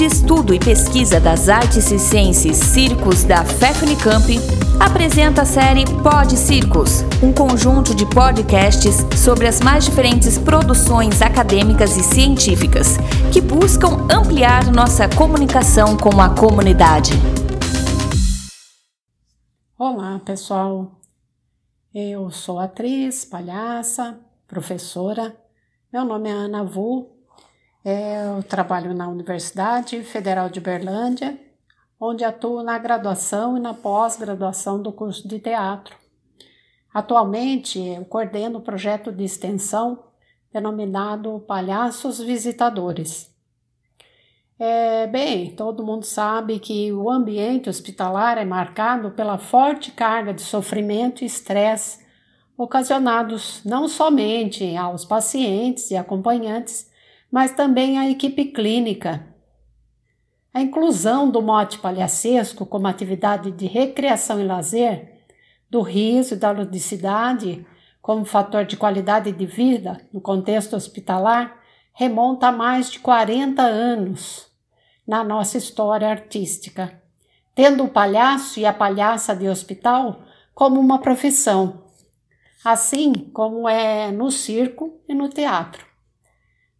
de Estudo e Pesquisa das Artes e Ciências Circos da FEFNICAMP, apresenta a série Pod Circos, um conjunto de podcasts sobre as mais diferentes produções acadêmicas e científicas que buscam ampliar nossa comunicação com a comunidade. Olá, pessoal. Eu sou atriz, palhaça, professora. Meu nome é Ana Vu eu trabalho na Universidade Federal de Berlândia, onde atuo na graduação e na pós-graduação do curso de teatro. Atualmente, eu coordeno o projeto de extensão denominado Palhaços Visitadores. É, bem, todo mundo sabe que o ambiente hospitalar é marcado pela forte carga de sofrimento e estresse ocasionados não somente aos pacientes e acompanhantes, mas também a equipe clínica. A inclusão do mote palhacesco como atividade de recreação e lazer, do riso e da ludicidade como fator de qualidade de vida no contexto hospitalar, remonta a mais de 40 anos na nossa história artística, tendo o palhaço e a palhaça de hospital como uma profissão, assim como é no circo e no teatro.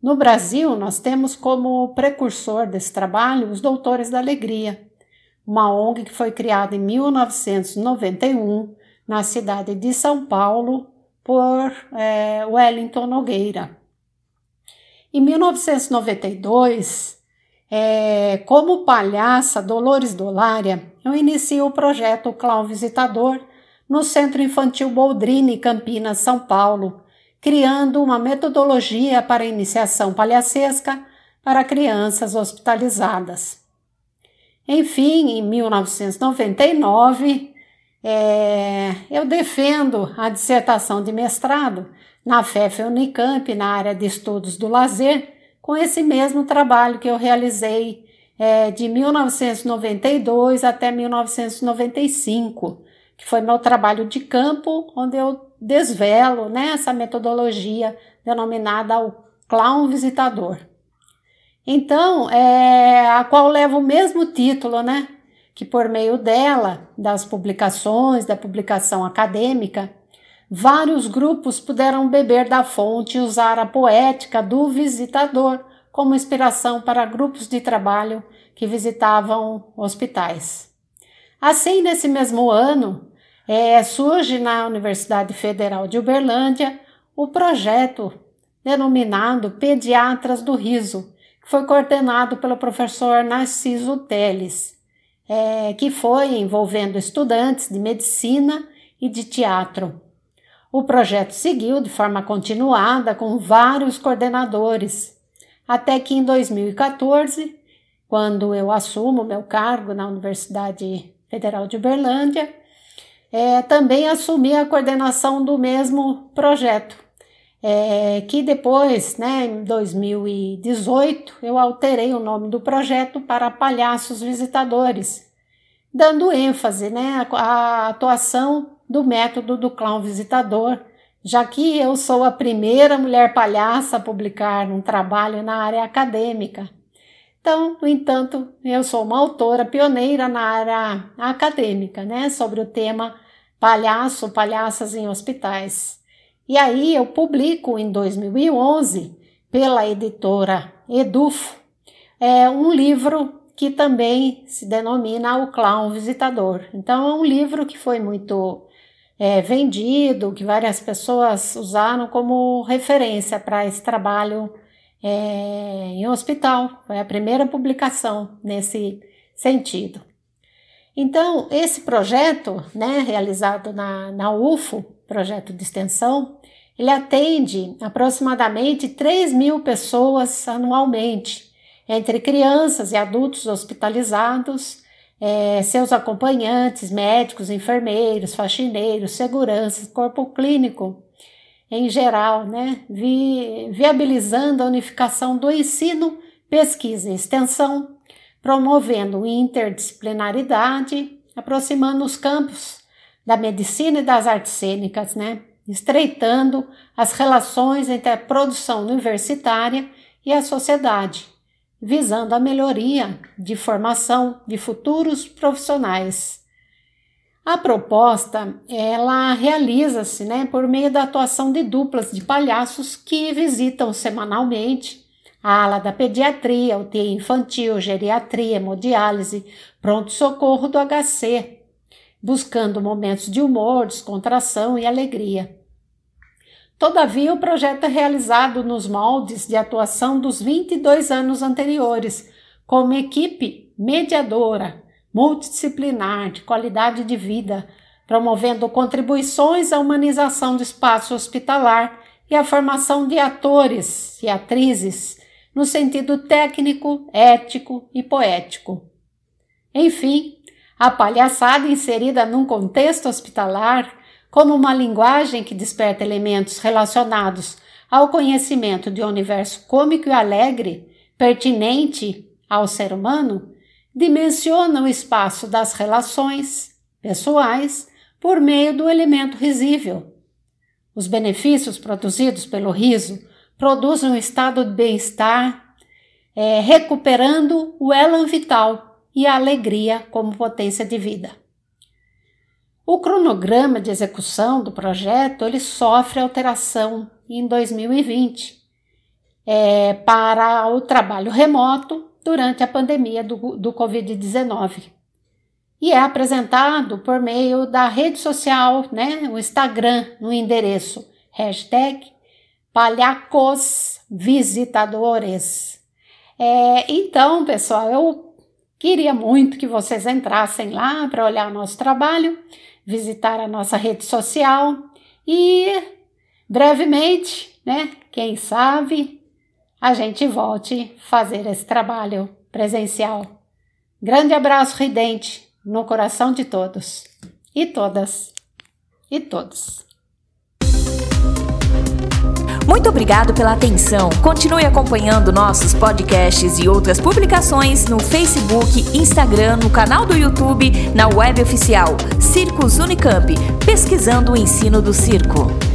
No Brasil, nós temos como precursor desse trabalho os Doutores da Alegria, uma ONG que foi criada em 1991 na cidade de São Paulo por é, Wellington Nogueira. Em 1992, é, como palhaça Dolores Dolária, eu iniciei o projeto Clown Visitador no Centro Infantil Boldrini, Campinas, São Paulo, criando uma metodologia para iniciação palhacesca para crianças hospitalizadas. Enfim, em 1999, é, eu defendo a dissertação de mestrado na FEF Unicamp, na área de estudos do lazer, com esse mesmo trabalho que eu realizei é, de 1992 até 1995, que foi meu trabalho de campo, onde eu desvelo né, essa metodologia denominada o clown visitador. Então, é, a qual leva o mesmo título, né? Que por meio dela, das publicações, da publicação acadêmica, vários grupos puderam beber da fonte e usar a poética do visitador como inspiração para grupos de trabalho que visitavam hospitais. Assim, nesse mesmo ano, é, surge na Universidade Federal de Uberlândia o projeto denominado Pediatras do Riso, que foi coordenado pelo professor Narciso Teles, é, que foi envolvendo estudantes de medicina e de teatro. O projeto seguiu de forma continuada com vários coordenadores, até que em 2014, quando eu assumo meu cargo na Universidade Federal de Uberlândia, é, também assumi a coordenação do mesmo projeto, é, que depois, né, em 2018, eu alterei o nome do projeto para Palhaços Visitadores, dando ênfase né, à atuação do método do clown visitador, já que eu sou a primeira mulher palhaça a publicar um trabalho na área acadêmica. Então, no entanto, eu sou uma autora pioneira na área acadêmica, né, sobre o tema palhaço, palhaças em hospitais. E aí eu publico em 2011, pela editora Edufo, é um livro que também se denomina O Clown Visitador. Então é um livro que foi muito é, vendido, que várias pessoas usaram como referência para esse trabalho é, em hospital. Foi a primeira publicação nesse sentido. Então, esse projeto, né, realizado na, na UFO, projeto de extensão, ele atende aproximadamente 3 mil pessoas anualmente, entre crianças e adultos hospitalizados, é, seus acompanhantes, médicos, enfermeiros, faxineiros, seguranças, corpo clínico em geral, né, vi, viabilizando a unificação do ensino, pesquisa e extensão, promovendo interdisciplinaridade, aproximando os campos da medicina e das artes cênicas, né? estreitando as relações entre a produção universitária e a sociedade, visando a melhoria de formação de futuros profissionais. A proposta, ela realiza-se, né, por meio da atuação de duplas de palhaços que visitam semanalmente a ala da pediatria, UTI infantil, geriatria, hemodiálise, pronto-socorro do HC, buscando momentos de humor, descontração e alegria. Todavia, o projeto é realizado nos moldes de atuação dos 22 anos anteriores, com uma equipe mediadora, multidisciplinar, de qualidade de vida, promovendo contribuições à humanização do espaço hospitalar e à formação de atores e atrizes no sentido técnico, ético e poético. Enfim, a palhaçada inserida num contexto hospitalar como uma linguagem que desperta elementos relacionados ao conhecimento de um universo cômico e alegre, pertinente ao ser humano, dimensiona o espaço das relações pessoais por meio do elemento risível. Os benefícios produzidos pelo riso produzem um estado de bem-estar, é, recuperando o elan vital e a alegria como potência de vida. O cronograma de execução do projeto ele sofre alteração em 2020 é, para o trabalho remoto durante a pandemia do, do Covid-19 e é apresentado por meio da rede social, né, o Instagram, no endereço hashtag palhacos visitadores. É, então, pessoal, eu queria muito que vocês entrassem lá para olhar nosso trabalho visitar a nossa rede social e brevemente, né, quem sabe, a gente volte fazer esse trabalho presencial. Grande abraço ridente no coração de todos e todas e todos. Muito obrigado pela atenção. Continue acompanhando nossos podcasts e outras publicações no Facebook, Instagram, no canal do YouTube, na web oficial Circos Unicamp, pesquisando o ensino do circo.